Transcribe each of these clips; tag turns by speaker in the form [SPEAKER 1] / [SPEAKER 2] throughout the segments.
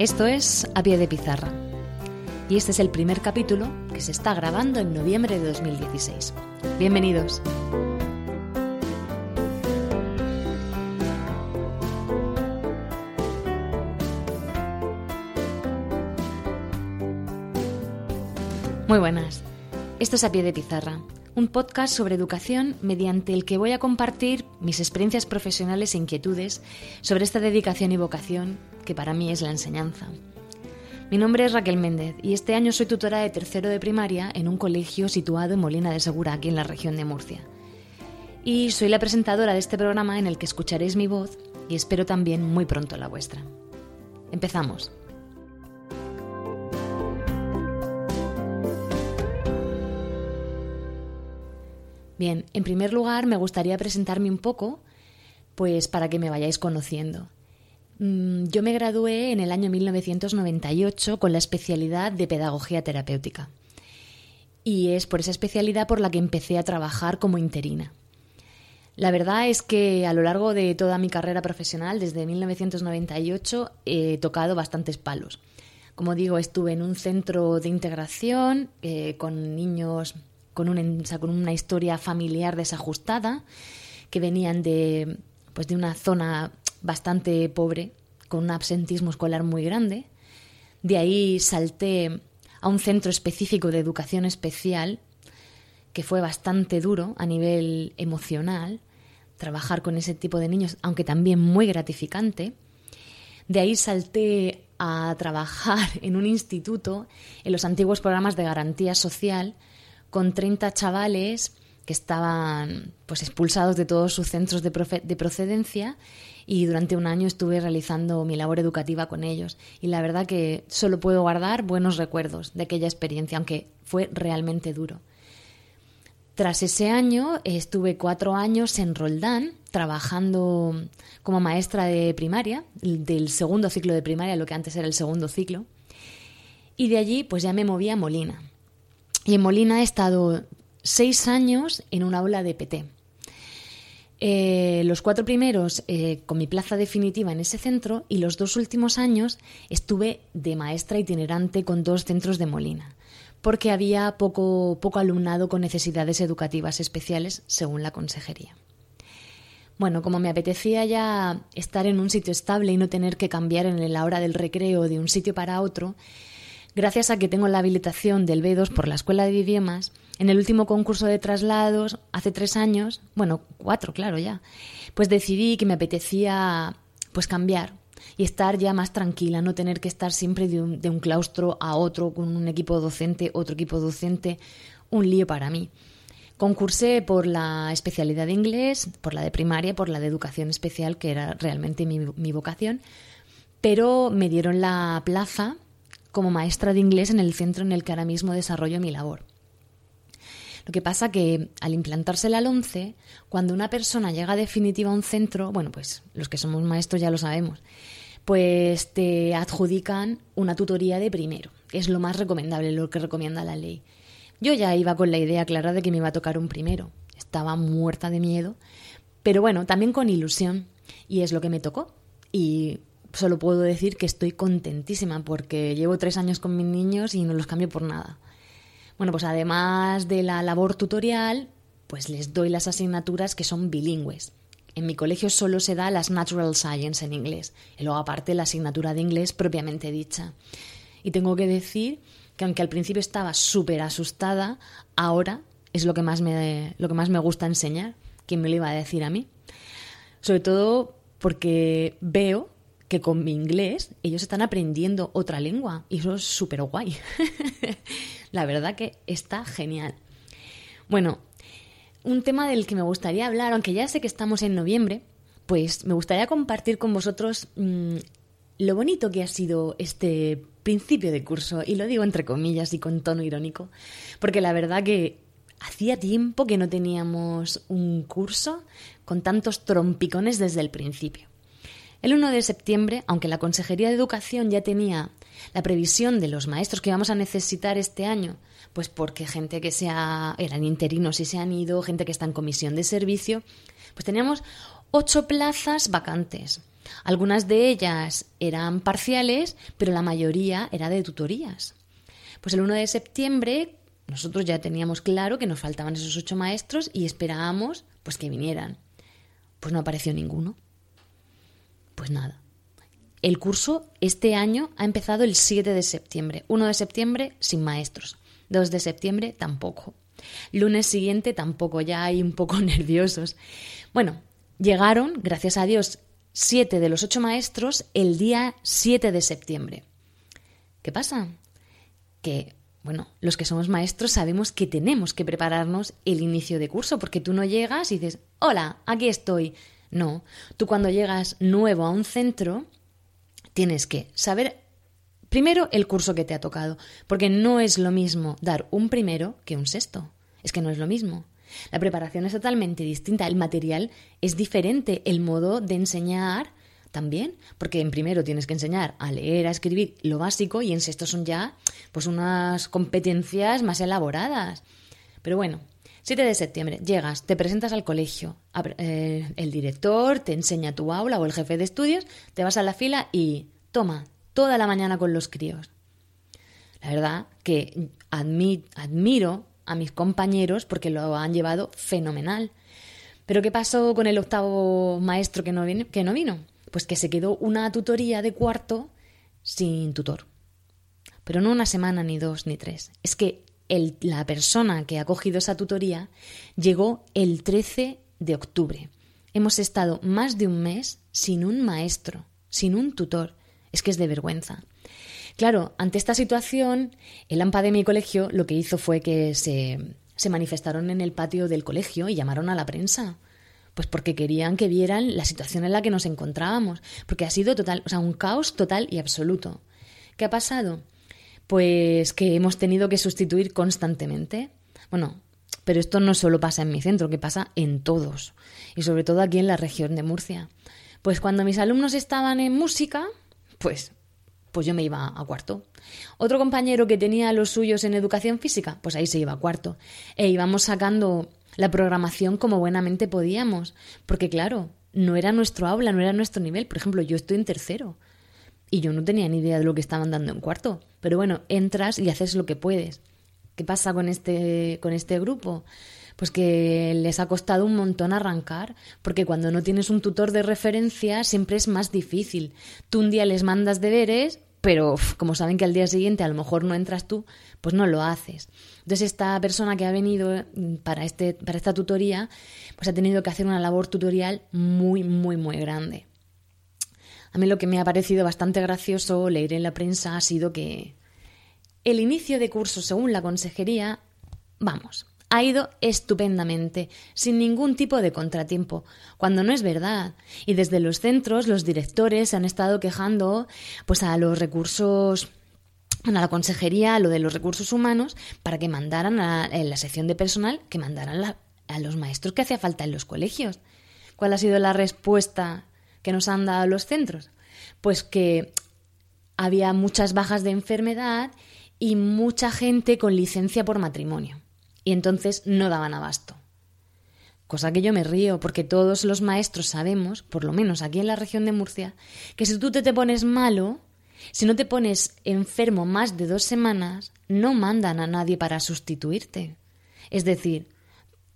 [SPEAKER 1] Esto es A Pie de Pizarra. Y este es el primer capítulo que se está grabando en noviembre de 2016. Bienvenidos. Muy buenas. Esto es A Pie de Pizarra, un podcast sobre educación mediante el que voy a compartir mis experiencias profesionales e inquietudes sobre esta dedicación y vocación que para mí es la enseñanza. Mi nombre es Raquel Méndez y este año soy tutora de tercero de primaria en un colegio situado en Molina de Segura, aquí en la región de Murcia. Y soy la presentadora de este programa en el que escucharéis mi voz y espero también muy pronto la vuestra. Empezamos. Bien, en primer lugar me gustaría presentarme un poco, pues para que me vayáis conociendo. Mm, yo me gradué en el año 1998 con la especialidad de Pedagogía Terapéutica. Y es por esa especialidad por la que empecé a trabajar como interina. La verdad es que a lo largo de toda mi carrera profesional, desde 1998, he tocado bastantes palos. Como digo, estuve en un centro de integración eh, con niños con, con una historia familiar desajustada, que venían de, pues de una zona bastante pobre, con un absentismo escolar muy grande. De ahí salté a un centro específico de educación especial, que fue bastante duro a nivel emocional, trabajar con ese tipo de niños, aunque también muy gratificante. De ahí salté a trabajar en un instituto, en los antiguos programas de garantía social, con 30 chavales que estaban pues expulsados de todos sus centros de, de, procedencia y durante un año estuve realizando mi labor educativa con ellos. Y la verdad que solo puedo guardar buenos recuerdos de aquella experiencia, aunque fue realmente duro. Tras ese año estuve cuatro años en Roldán trabajando como maestra de primaria, del segundo ciclo de primaria, lo que antes era el segundo ciclo, y de allí pues ya me moví a Molina, y en Molina he estado seis años en un aula de PT. Eh, los cuatro primeros eh, con mi plaza definitiva en ese centro y los dos últimos años estuve de maestra itinerante con dos centros de Molina, porque había poco, poco alumnado con necesidades educativas especiales según la consejería. Bueno, como me apetecía ya estar en un sitio estable y no tener que cambiar en la hora del recreo de un sitio para otro, Gracias a que tengo la habilitación del B2 por la Escuela de Idiomas, en el último concurso de traslados, hace tres años, bueno, cuatro, claro, ya, pues decidí que me apetecía pues cambiar y estar ya más tranquila, no tener que estar siempre de un, claustro a otro con un equipo docente, otro equipo docente, un lío para mí. Concursé por la especialidad de inglés, por la de primaria, por la de educación especial, que era realmente mi, mi vocación, pero me dieron la plaza como maestra de inglés en el centro en el que ahora mismo desarrollo mi labor. Lo que pasa que al implantarse el 11, cuando una persona llega definitiva a un centro, bueno, pues los que somos maestros ya lo sabemos, pues te adjudican una tutoría de primero. Es lo más recomendable, lo que recomienda la ley. Yo ya iba con la idea clara de que me iba a tocar un primero. Estaba muerta de miedo, pero bueno, también con ilusión. Y es lo que me tocó. Y solo puedo decir que estoy contentísima porque llevo tres años con mis niños y no los cambio por nada. Bueno, pues además de la labor tutorial, pues les doy las asignaturas que son bilingües. En mi colegio solo se da las Natural Science en inglés y luego aparte la asignatura de inglés propiamente dicha. Y tengo que decir que aunque al principio estaba súper asustada, ahora es lo que, más me, lo que más me gusta enseñar. ¿Quién me lo iba a decir a mí? Sobre todo porque veo que con mi inglés ellos están aprendiendo otra lengua y eso es súper guay. La verdad que está genial. Bueno, un tema del que me gustaría hablar, aunque ya sé que estamos en noviembre, pues me gustaría compartir con vosotros mm, lo bonito que ha sido este principio de curso, y lo digo entre comillas y con tono irónico, porque la verdad que hacía tiempo que no teníamos un curso con tantos trompicones desde el principio. El 1 de septiembre, aunque la Consejería de Educación ya tenía la previsión de los maestros que vamos a necesitar este año, pues porque gente que sea, eran interinos y se han ido, gente que está en comisión de servicio, pues teníamos ocho plazas vacantes. Algunas de ellas eran parciales, pero la mayoría era de tutorías. Pues el 1 de septiembre nosotros ya teníamos claro que nos faltaban esos ocho maestros y esperábamos pues que vinieran. Pues no apareció ninguno. Pues nada. El curso este año ha empezado el 7 de septiembre. 1 de septiembre sin maestros. 2 de septiembre tampoco. Lunes siguiente tampoco, ya hay un poco nerviosos. Bueno, llegaron, gracias a Dios, siete de los ocho maestros el día 7 de septiembre. ¿Qué pasa? Que, bueno, los que somos maestros sabemos que tenemos que prepararnos el inicio de curso, porque tú no llegas y dices, hola, aquí estoy. No, tú cuando llegas nuevo a un centro, tienes que saber primero el curso que te ha tocado, porque no es lo mismo dar un primero que un sexto. Es que no es lo mismo. La preparación es totalmente distinta, el material es diferente, el modo de enseñar también, porque en primero tienes que enseñar a leer, a escribir lo básico y en sexto son ya pues unas competencias más elaboradas. Pero bueno, 7 de septiembre, llegas, te presentas al colegio, eh, el director te enseña tu aula o el jefe de estudios, te vas a la fila y toma, toda la mañana con los críos. La verdad que admiro a mis compañeros porque lo han llevado fenomenal. Pero ¿qué pasó con el octavo maestro que no vino? Que no vino? Pues que se quedó una tutoría de cuarto sin tutor. Pero no una semana, ni dos, ni tres. Es que la persona que ha cogido esa tutoría llegó el 13 de octubre. Hemos estado más de un mes sin un maestro, sin un tutor. Es que es de vergüenza. Claro, ante esta situación, el AMPA de mi colegio lo que hizo fue que se, se manifestaron en el patio del colegio y llamaron a la prensa. Pues porque querían que vieran la situación en la que nos encontrábamos, porque ha sido total, o sea, un caos total y absoluto. ¿Qué ha pasado? Pues que hemos tenido que sustituir constantemente. Bueno, pero esto no solo pasa en mi centro, que pasa en todos, y sobre todo aquí en la región de Murcia. Pues cuando mis alumnos estaban en música, pues pues yo me iba a cuarto. Otro compañero que tenía los suyos en educación física, pues ahí se iba a cuarto. E íbamos sacando la programación como buenamente podíamos, porque claro, no era nuestro aula, no era nuestro nivel. Por ejemplo, yo estoy en tercero y yo no tenía ni idea de lo que estaban dando en cuarto. Pero bueno, entras y haces lo que puedes. ¿Qué pasa con este, con este grupo? pues que les ha costado un montón arrancar, porque cuando no tienes un tutor de referencia siempre es más difícil. Tú un día les mandas deberes, pero como saben que al día siguiente a lo mejor no entras tú, pues no lo haces. Entonces esta persona que ha venido mm, para, este, para esta tutoría, pues ha tenido que hacer una labor tutorial muy, muy, muy grande. A mí lo que me ha parecido bastante gracioso leer en la prensa ha sido que el inicio de curso, según la consejería, vamos, ha ido estupendamente, sin ningún tipo de contratiempo, cuando no es verdad. Y desde los centros, los directores se han estado quejando pues a los recursos a la consejería, a lo de los recursos humanos, para que mandaran a, la sección de personal, que mandaran a los maestros que hacía falta en los colegios. ¿Cuál ha sido la respuesta que nos han dado los centros? Pues que había muchas bajas de enfermedad y mucha gente con licencia por matrimonio y entonces no daban abasto. Cosa que yo me río, porque todos los maestros sabemos, por lo menos aquí en la región de Murcia, que si tú te, te pones malo, si no te pones enfermo más de dos semanas, no mandan a nadie para sustituirte. Es decir,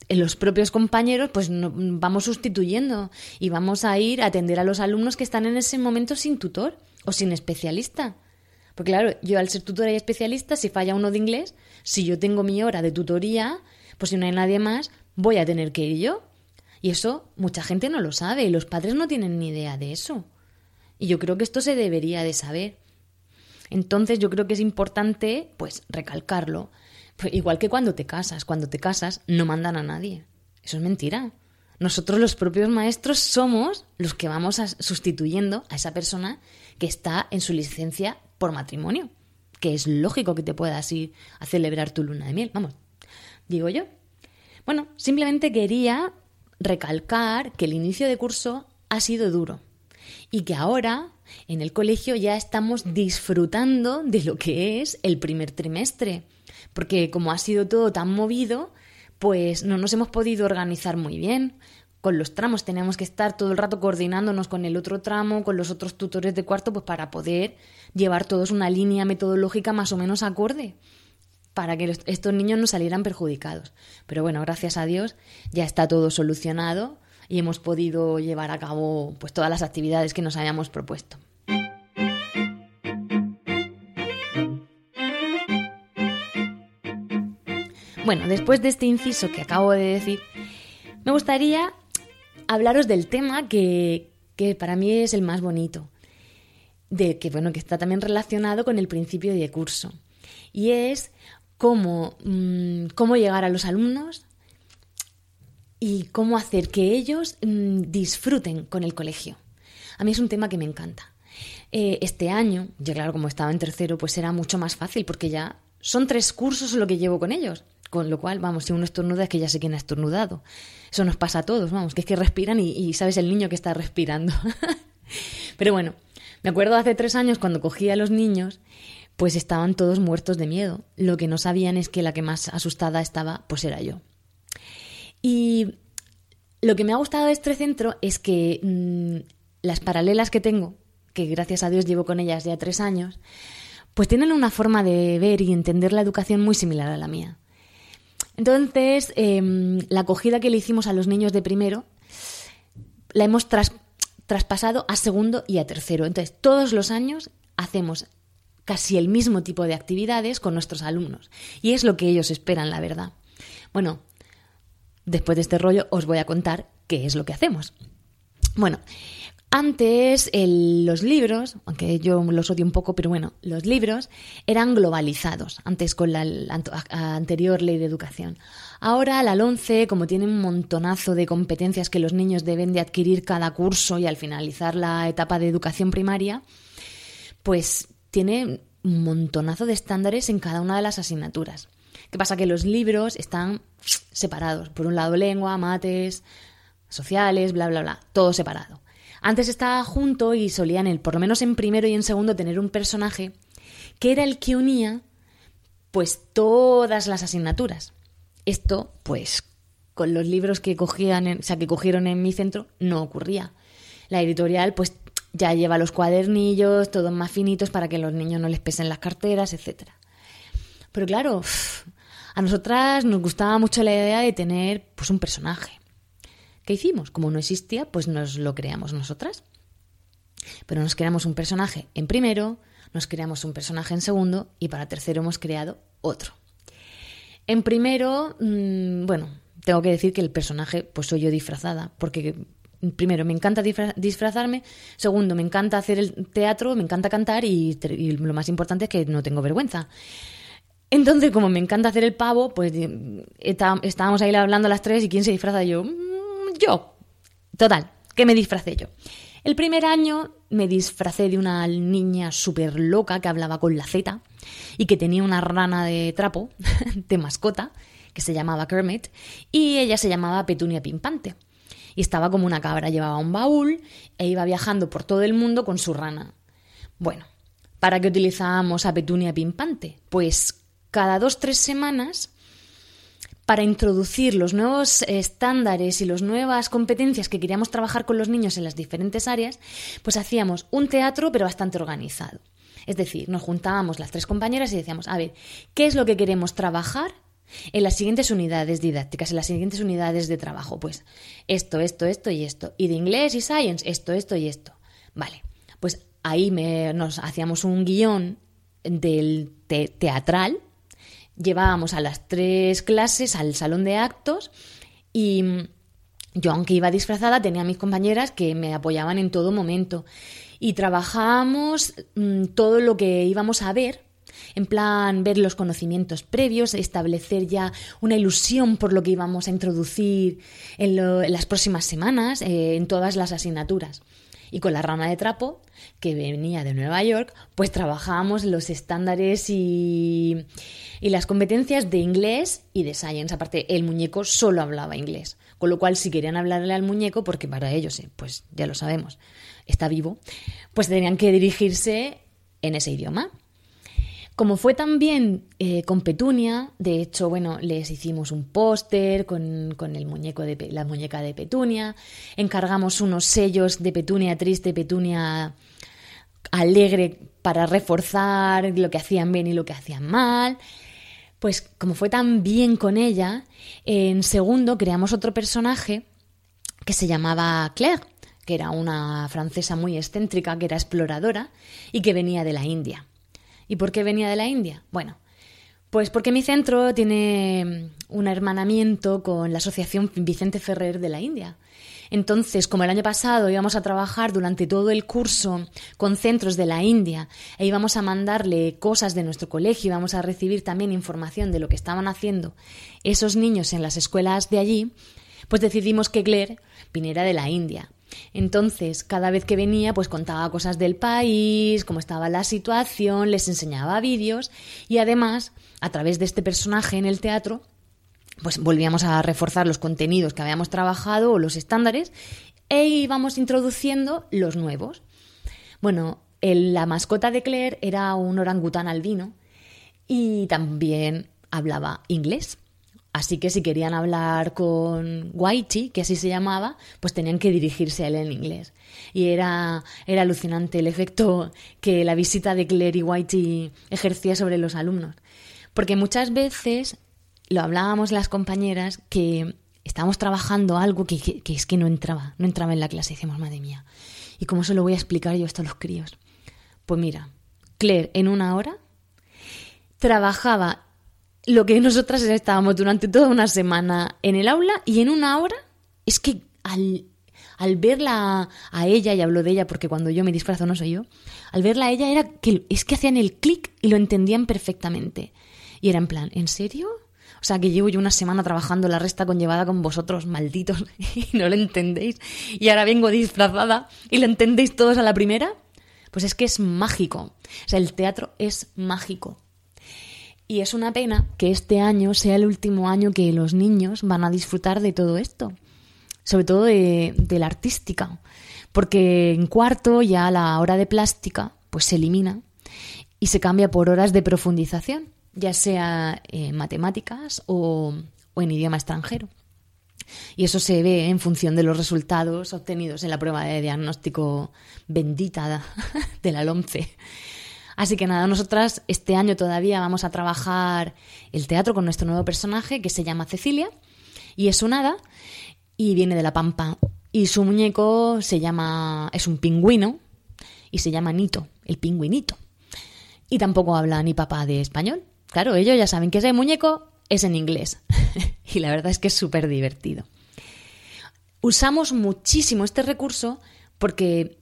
[SPEAKER 1] los propios compañeros, pues vamos sustituyendo y vamos a ir a atender a los alumnos que están en ese momento sin tutor o sin especialista. Porque claro, yo al ser tutora y especialista, si falla uno de inglés, si yo tengo mi hora de tutoría, pues si no hay nadie más, voy a tener que ir yo. Y eso mucha gente no lo sabe y los padres no tienen ni idea de eso. Y yo creo que esto se debería de saber. Entonces yo creo que es importante pues recalcarlo. Pues igual que cuando te casas, cuando te casas no mandan a nadie. Eso es mentira. Nosotros los propios maestros somos los que vamos sustituyendo a esa persona que está en su licencia por matrimonio, que es lógico que te puedas ir a celebrar tu luna de miel, vamos, digo yo. Bueno, simplemente quería recalcar que el inicio de curso ha sido duro y que ahora en el colegio ya estamos disfrutando de lo que es el primer trimestre, porque como ha sido todo tan movido, pues no nos hemos podido organizar muy bien. con los tramos, teníamos que estar todo el rato coordinándonos con el otro tramo, con los otros tutores de cuarto, pues para poder llevar todos una línea metodológica más o menos acorde para que estos niños no salieran perjudicados. Pero bueno, gracias a Dios ya está todo solucionado y hemos podido llevar a cabo pues todas las actividades que nos habíamos propuesto. Bueno, después de este inciso que acabo de decir, me gustaría hablaros del tema que, para mí es el más bonito, de que bueno, que está también relacionado con el principio de curso. Y es cómo, mm, cómo llegar a los alumnos y cómo hacer que ellos mm, disfruten con el colegio. A mí es un tema que me encanta. Eh, este año, yo claro, como estaba en tercero, pues era mucho más fácil porque ya son tres cursos lo que llevo con ellos. Con lo cual, vamos, si uno estornuda es que ya sé quién ha estornudado. Eso nos pasa a todos, vamos, que es que respiran y, sabes el niño que está respirando. Pero bueno, me acuerdo hace tres años cuando cogí a los niños, pues estaban todos muertos de miedo. Lo que no sabían es que la que más asustada estaba, pues era yo. Y lo que me ha gustado de este centro es que mm, las paralelas que tengo, que gracias a Dios llevo con ellas ya tres años, pues tienen una forma de ver y entender la educación muy similar a la mía. Entonces, em, la acogida que le hicimos a los niños de primero la hemos traspasado a segundo y a tercero. Entonces, todos los años hacemos casi el mismo tipo de actividades con nuestros alumnos. Y es lo que ellos esperan, la verdad. Bueno, después de este rollo os voy a contar qué es lo que hacemos. Bueno, antes los libros, aunque yo los odio un poco, pero bueno, los libros eran globalizados, antes con la, anterior ley de educación. Ahora la 11, como tiene un montonazo de competencias que los niños deben de adquirir cada curso y al finalizar la etapa de educación primaria, pues tiene un montonazo de estándares en cada una de las asignaturas. ¿Qué pasa? Que los libros están separados. Por un lado lengua, mates, sociales, bla, bla, bla, todo separado. Antes estaba junto y solían, el, por lo menos en primero y en segundo, tener un personaje que era el que unía pues todas las asignaturas. Esto, pues, con los libros que cogían, o sea, que cogieron en mi centro, no ocurría. La editorial, pues, ya lleva los cuadernillos, todos más finitos para que los niños no les pesen las carteras, etc. Pero claro, a nosotras nos gustaba mucho la idea de tener, pues, un personaje. ¿Qué hicimos? Como no existía, pues nos lo creamos nosotras. Pero nos creamos un personaje en primero, nos creamos un personaje en segundo y para tercero hemos creado otro. En primero, mm, bueno, tengo que decir que el personaje pues soy yo disfrazada, porque primero me encanta disfrazarme, segundo me encanta hacer el teatro, me encanta cantar y, lo más importante es que no tengo vergüenza. Entonces, como me encanta hacer el pavo, pues eh, estábamos ahí hablando a las tres y quién se disfraza yo, yo. Total, ¿qué me disfracé yo? El primer año me disfracé de una niña súper loca que hablaba con la Z y que tenía una rana de trapo, de mascota, que se llamaba Kermit, y ella se llamaba Petunia Pimpante. Y estaba como una cabra, llevaba un baúl e iba viajando por todo el mundo con su rana. Bueno, ¿para qué utilizábamos a Petunia Pimpante? Pues cada dos, tres semanas para introducir los nuevos estándares y las nuevas competencias que queríamos trabajar con los niños en las diferentes áreas, pues hacíamos un teatro pero bastante organizado. Es decir, nos juntábamos las tres compañeras y decíamos, a ver, ¿qué es lo que queremos trabajar en las siguientes unidades didácticas, en las siguientes unidades de trabajo? Pues esto, esto, esto y esto. Y de inglés y science, esto, esto y esto. Vale, pues ahí nos hacíamos un guion del teatral llevábamos a las tres clases al salón de actos y yo, aunque iba disfrazada, tenía a mis compañeras que me apoyaban en todo momento. Y trabajábamos mm, todo lo que íbamos a ver, en plan ver los conocimientos previos, establecer ya una ilusión por lo que íbamos a introducir en, las próximas semanas, eh, en todas las asignaturas. Y con la rana de trapo, que venía de Nueva York, pues trabajábamos los estándares y, las competencias de inglés y de science. Aparte, el muñeco solo hablaba inglés. Con lo cual, si querían hablarle al muñeco, porque para ellos, eh, pues ya lo sabemos, está vivo, pues tenían que dirigirse en ese idioma. Como fue también eh, con Petunia, de hecho, bueno, les hicimos un póster con, con, el muñeco de la muñeca de Petunia, encargamos unos sellos de Petunia triste, Petunia alegre para reforzar lo que hacían bien y lo que hacían mal. Pues como fue tan bien con ella, en segundo creamos otro personaje que se llamaba Claire, que era una francesa muy excéntrica, que era exploradora y que venía de la India. ¿Y por qué venía de la India? Bueno, pues porque mi centro tiene un hermanamiento con la Asociación Vicente Ferrer de la India. Entonces, como el año pasado íbamos a trabajar durante todo el curso con centros de la India e íbamos a mandarle cosas de nuestro colegio, íbamos a recibir también información de lo que estaban haciendo esos niños en las escuelas de allí, pues decidimos que Claire viniera de la India. Entonces, cada vez que venía, pues contaba cosas del país, cómo estaba la situación, les enseñaba vídeos y además, a través de este personaje en el teatro, pues volvíamos a reforzar los contenidos que habíamos trabajado o los estándares e íbamos introduciendo los nuevos. Bueno, la mascota de Claire era un orangután albino y también hablaba inglés. Así que si querían hablar con Whitey, que así se llamaba, pues tenían que dirigirse a él en inglés. Y era, era alucinante el efecto que la visita de Claire y Whitey ejercía sobre los alumnos. Porque muchas veces lo hablábamos las compañeras que estábamos trabajando algo que, es que no entraba, no entraba en la clase. Decíamos, madre mía, ¿y cómo se lo voy a explicar yo esto a los críos? Pues mira, Claire en una hora trabajaba lo que nosotras estábamos durante toda una semana en el aula y en una hora es que al, al verla a ella, y hablo de ella porque cuando yo me disfrazo no soy yo, al verla a ella era que es que hacían el clic y lo entendían perfectamente. Y era en plan, ¿en serio? O sea, que llevo yo una semana trabajando la resta conllevada con vosotros, malditos, y no lo entendéis. Y ahora vengo disfrazada y lo entendéis todos a la primera. Pues es que es mágico. O sea, el teatro es mágico. Y es una pena que este año sea el último año que los niños van a disfrutar de todo esto, sobre todo de, la artística, porque en cuarto ya la hora de plástica pues se elimina y se cambia por horas de profundización, ya sea en matemáticas o, o en idioma extranjero. Y eso se ve en función de los resultados obtenidos en la prueba de diagnóstico bendita de la LOMCE. Así que nada, nosotras este año todavía vamos a trabajar el teatro con nuestro nuevo personaje que se llama Cecilia y es un hada y viene de la pampa y su muñeco se llama es un pingüino y se llama Nito, el pingüinito. Y tampoco habla ni papá de español. Claro, ellos ya saben que ese muñeco es en inglés. y la verdad es que es súper divertido. Usamos muchísimo este recurso porque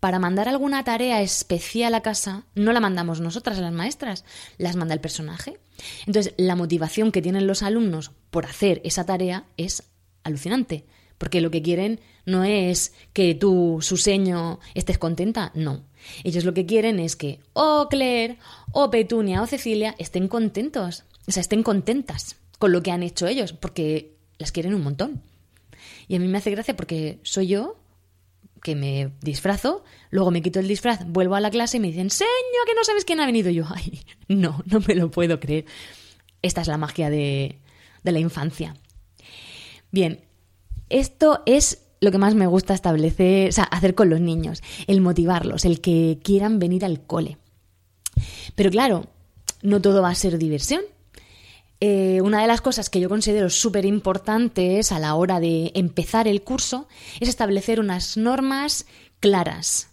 [SPEAKER 1] para mandar alguna tarea especial a casa, no la mandamos nosotras, las maestras, las manda el personaje. Entonces, la motivación que tienen los alumnos por hacer esa tarea es alucinante, porque lo que quieren no es que tú, su seño, estés contenta, no. Ellos lo que quieren es que o Claire, o Petunia, o Cecilia estén contentos, o sea, estén contentas con lo que han hecho ellos, porque las quieren un montón. Y a mí me hace gracia porque soy yo que me disfrazo, luego me quito el disfraz, vuelvo a la clase y me dicen, señor, que no sabes quién ha venido yo. Ay, no, no me lo puedo creer. Esta es la magia de, de la infancia. Bien, esto es lo que más me gusta establecer, o sea, hacer con los niños, el motivarlos, el que quieran venir al cole. Pero claro, no todo va a ser diversión. Eh, una de las cosas que yo considero súper importantes a la hora de empezar el curso es establecer unas normas claras,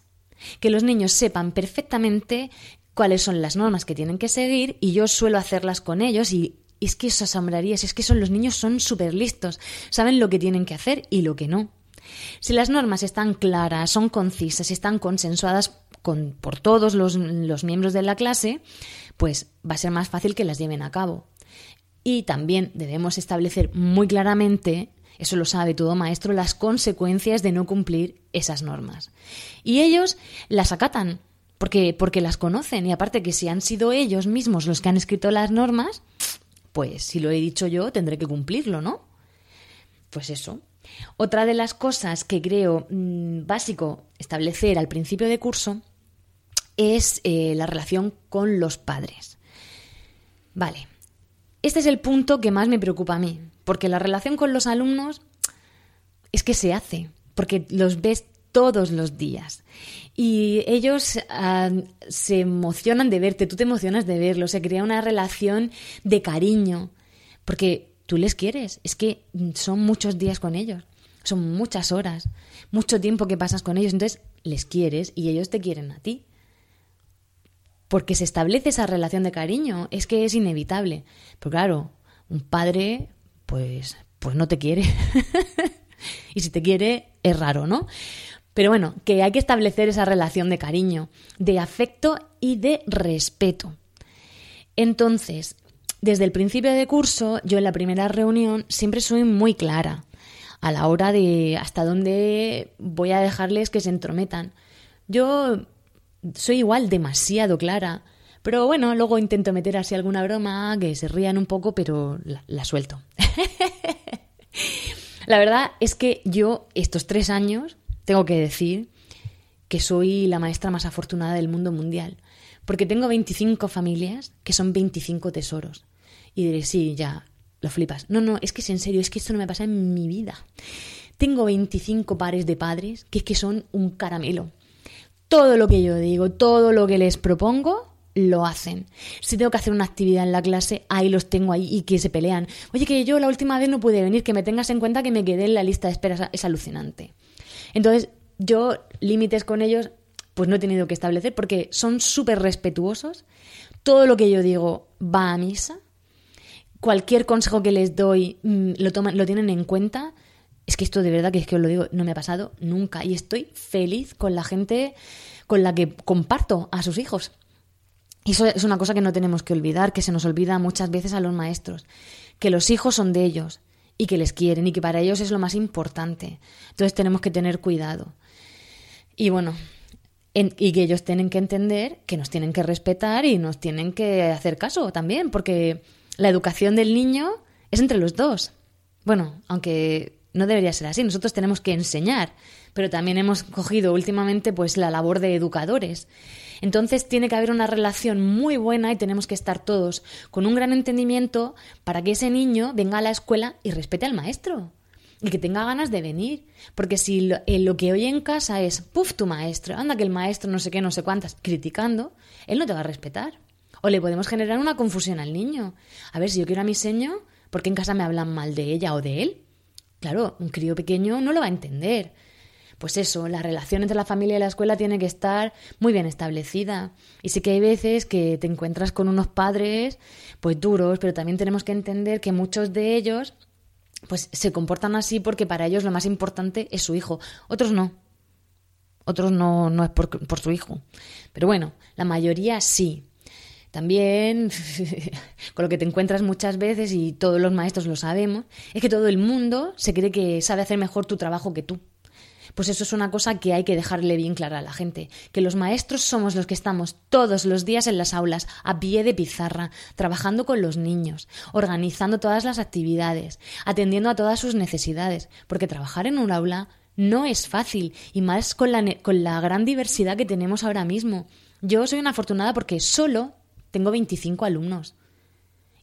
[SPEAKER 1] que los niños sepan perfectamente cuáles son las normas que tienen que seguir y yo suelo hacerlas con ellos y es que os asombraría, es que son, los niños son súper listos, saben lo que tienen que hacer y lo que no. Si las normas están claras, son concisas y están consensuadas con, por todos los, los miembros de la clase, pues va a ser más fácil que las lleven a cabo. Y también debemos establecer muy claramente, eso lo sabe todo maestro, las consecuencias de no cumplir esas normas. Y ellos las acatan, porque, porque las conocen. Y aparte que si han sido ellos mismos los que han escrito las normas, pues si lo he dicho yo, tendré que cumplirlo, ¿no? Pues eso. Otra de las cosas que creo mm, básico establecer al principio de curso es eh, la relación con los padres. Vale, este es el punto que más me preocupa a mí, porque la relación con los alumnos es que se hace, porque los ves todos los días. Y ellos ah, se emocionan de verte, tú te emocionas de verlos, se crea una relación de cariño, porque tú les quieres, es que son muchos días con ellos, son muchas horas, mucho tiempo que pasas con ellos, entonces les quieres y ellos te quieren a ti. Porque se establece esa relación de cariño, es que es inevitable. Pero claro, un padre, pues, pues no te quiere. y si te quiere, es raro, ¿no? Pero bueno, que hay que establecer esa relación de cariño, de afecto y de respeto. Entonces, desde el principio de curso, yo en la primera reunión siempre soy muy clara a la hora de hasta dónde voy a dejarles que se entrometan. Yo soy igual demasiado clara, pero bueno, luego intento meter así alguna broma, que se rían un poco, pero la, la suelto. la verdad es que yo estos tres años tengo que decir que soy la maestra más afortunada del mundo mundial, porque tengo 25 familias que son 25 tesoros. Y diré, sí, ya, lo flipas. No, no, es que es en serio, es que esto no me pasa en mi vida. Tengo 25 pares de padres que es que son un caramelo. Todo lo que yo digo, todo lo que les propongo, lo hacen. Si tengo que hacer una actividad en la clase, ahí los tengo ahí y que se pelean. Oye, que yo la última vez no pude venir, que me tengas en cuenta que me quedé en la lista de espera, es alucinante. Entonces, yo límites con ellos pues no he tenido que establecer porque son súper respetuosos. Todo lo que yo digo va a misa. Cualquier consejo que les doy mm, lo, toman, lo tienen en cuenta. Es que esto de verdad que es que os lo digo, no me ha pasado nunca. Y estoy feliz con la gente con la que comparto a sus hijos. Y eso es una cosa que no tenemos que olvidar, que se nos olvida muchas veces a los maestros, que los hijos son de ellos y que les quieren y que para ellos es lo más importante. Entonces tenemos que tener cuidado. Y bueno, y que ellos tienen que entender que nos tienen que respetar y nos tienen que hacer caso también, porque la educación del niño es entre los dos. Bueno, aunque no debería ser así, nosotros tenemos que enseñar, pero también hemos cogido últimamente pues la labor de educadores. Entonces tiene que haber una relación muy buena y tenemos que estar todos con un gran entendimiento para que ese niño venga a la escuela y respete al maestro y que tenga ganas de venir. Porque si lo, eh, lo, que oye en casa es, puf, tu maestro, anda que el maestro no sé qué, no sé cuántas, criticando, él no te va a respetar. O le podemos generar una confusión al niño. A ver, si yo quiero a mi seño, ¿por qué en casa me hablan mal de ella o de él? Claro, un crío pequeño no lo va a entender pues eso, la relación entre la familia y la escuela tiene que estar muy bien establecida. Y sí que hay veces que te encuentras con unos padres pues duros, pero también tenemos que entender que muchos de ellos pues se comportan así porque para ellos lo más importante es su hijo. Otros no. Otros no, no es por, por su hijo. Pero bueno, la mayoría sí. También, con lo que te encuentras muchas veces, y todos los maestros lo sabemos, es que todo el mundo se cree que sabe hacer mejor tu trabajo que tú. Pues eso es una cosa que hay que dejarle bien clara a la gente, que los maestros somos los que estamos todos los días en las aulas, a pie de pizarra, trabajando con los niños, organizando todas las actividades, atendiendo a todas sus necesidades, porque trabajar en un aula no es fácil, y más con la, con la gran diversidad que tenemos ahora mismo. Yo soy una afortunada porque solo tengo 25 alumnos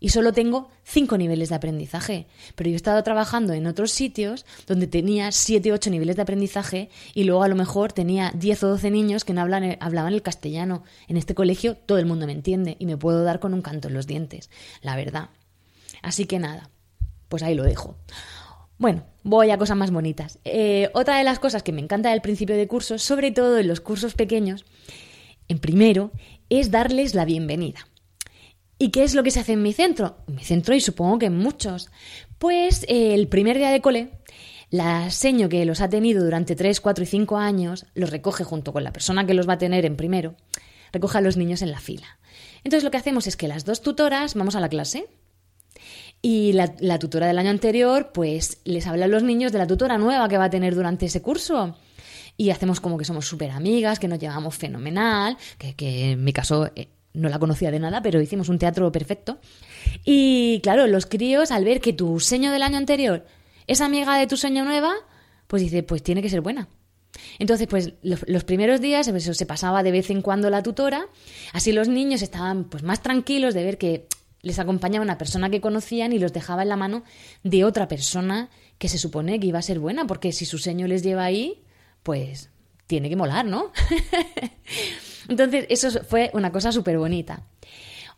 [SPEAKER 1] y solo tengo cinco niveles de aprendizaje. Pero yo he estado trabajando en otros sitios donde tenía siete, ocho niveles de aprendizaje y luego a lo mejor tenía 10 o 12 niños que no hablan, hablaban el castellano. En este colegio todo el mundo me entiende y me puedo dar con un canto en los dientes, la verdad. Así que nada, pues ahí lo dejo. Bueno, voy a cosas más bonitas. Eh, otra de las cosas que me encanta del principio de curso, sobre todo en los cursos pequeños, en primero, es darles la bienvenida. ¿Y qué es lo que se hace en mi centro? En mi centro y supongo que en muchos. Pues eh, el primer día de cole, la seño que los ha tenido durante 3, 4 y 5 años los recoge junto con la persona que los va a tener en primero, recoge a los niños en la fila. Entonces lo que hacemos es que las dos tutoras vamos a la clase y la, la tutora del año anterior pues les habla a los niños de la tutora nueva que va a tener durante ese curso y hacemos como que somos súper amigas, que nos llevamos fenomenal, que, que en mi caso eh, no la conocía de nada, pero hicimos un teatro perfecto. Y claro, los críos, al ver que tu seño del año anterior es amiga de tu seño nueva, pues dice, pues tiene que ser buena. Entonces, pues los, primeros días pues, se pasaba de vez en cuando la tutora, así los niños estaban pues más tranquilos de ver que les acompañaba una persona que conocían y los dejaba en la mano de otra persona que se supone que iba a ser buena, porque si su señor les lleva ahí, pues tiene que molar, ¿no? Entonces, eso fue una cosa súper bonita.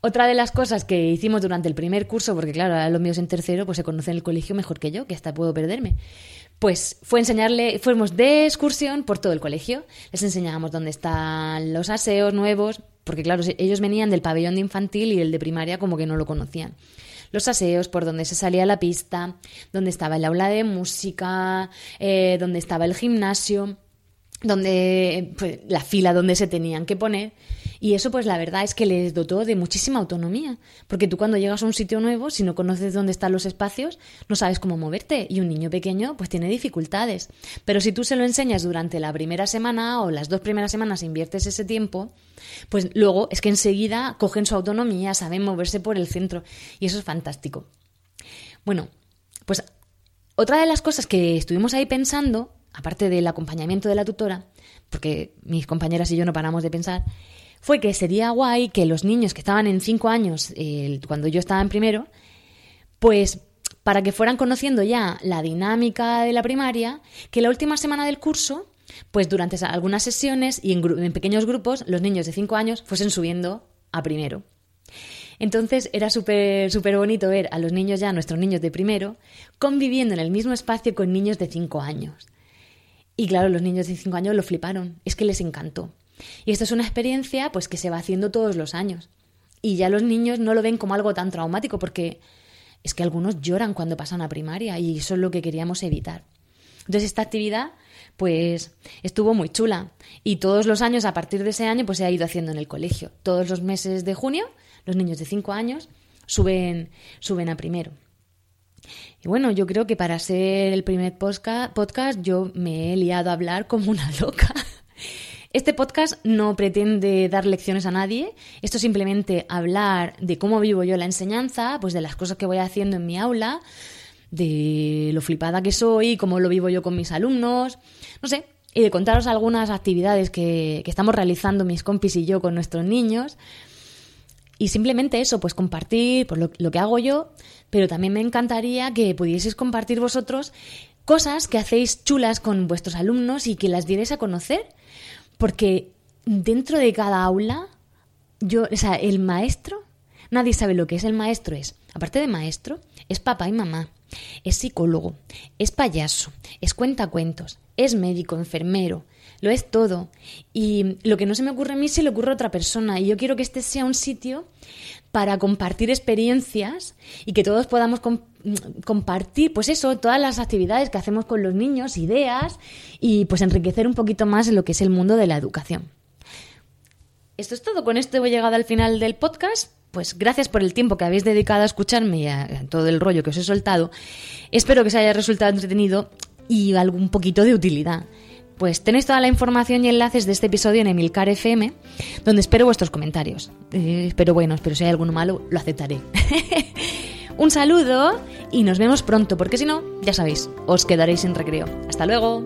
[SPEAKER 1] Otra de las cosas que hicimos durante el primer curso, porque claro, los míos en tercero pues se conocen el colegio mejor que yo, que hasta puedo perderme, pues fue enseñarle, fuimos de excursión por todo el colegio. Les enseñábamos dónde están los aseos nuevos, porque claro, ellos venían del pabellón de infantil y el de primaria como que no lo conocían. Los aseos, por donde se salía la pista, dónde estaba el aula de música, eh, dónde estaba el gimnasio, donde pues, la fila donde se tenían que poner. Y eso, pues la verdad es que les dotó de muchísima autonomía, porque tú cuando llegas a un sitio nuevo, si no conoces dónde están los espacios, no sabes cómo moverte y un niño pequeño pues tiene dificultades. Pero si tú se lo enseñas durante la primera semana o las dos primeras semanas inviertes ese tiempo, pues luego es que enseguida cogen su autonomía, saben moverse por el centro y eso es fantástico. Bueno, pues otra de las cosas que estuvimos ahí pensando, aparte del acompañamiento de la tutora, porque mis compañeras y yo no paramos de pensar, fue que sería guay que los niños que estaban en cinco años, cuando yo estaba en primero, pues para que fueran conociendo ya la dinámica de la primaria, que la última semana del curso, pues durante algunas sesiones y en, pequeños grupos, los niños de cinco años fuesen subiendo a primero. Entonces era súper súper bonito ver a los niños ya, nuestros niños de primero, conviviendo en el mismo espacio con niños de cinco años. Y claro, los niños de cinco años lo fliparon, es que les encantó. Y esto es una experiencia pues que se va haciendo todos los años. Y ya los niños no lo ven como algo tan traumático porque es que algunos lloran cuando pasan a primaria y eso es lo que queríamos evitar. Entonces esta actividad pues estuvo muy chula y todos los años a partir de ese año pues se ha ido haciendo en el colegio. Todos los meses de junio los niños de 5 años suben, suben a primero. Y bueno, yo creo que para ser el primer podcast yo me he liado a hablar como una loca. Este podcast no pretende dar lecciones a nadie, esto es simplemente hablar de cómo vivo yo la enseñanza, pues de las cosas que voy haciendo en mi aula, de lo flipada que soy, cómo lo vivo yo con mis alumnos, no sé, y de contaros algunas actividades que, estamos realizando mis compis y yo con nuestros niños. Y simplemente eso, pues compartir pues lo, lo que hago yo, pero también me encantaría que pudieseis compartir vosotros cosas que hacéis chulas con vuestros alumnos y que las dierais a conocer porque dentro de cada aula, yo, o sea, el maestro, nadie sabe lo que es el maestro, es, aparte de maestro, es papá y mamá, es psicólogo, es payaso, es cuentacuentos, es médico, enfermero, lo es todo. Y lo que no se me ocurre a mí se le ocurre a otra persona. Y yo quiero que este sea un sitio para compartir experiencias y que todos podamos compartir, pues eso, todas las actividades que hacemos con los niños, ideas y pues enriquecer un poquito más lo que es el mundo de la educación. Esto es todo, con esto hemos llegado al final del podcast. Pues gracias por el tiempo que habéis dedicado a escucharme y a, todo el rollo que os he soltado. Espero que os haya resultado entretenido y algún poquito de utilidad. Pues tenéis toda la información y enlaces de este episodio en Emilcar FM, donde espero vuestros comentarios. Eh, espero buenos, pero si hay alguno malo, lo aceptaré. Un saludo y nos vemos pronto, porque si no, ya sabéis, os quedaréis sin recreo. Hasta luego.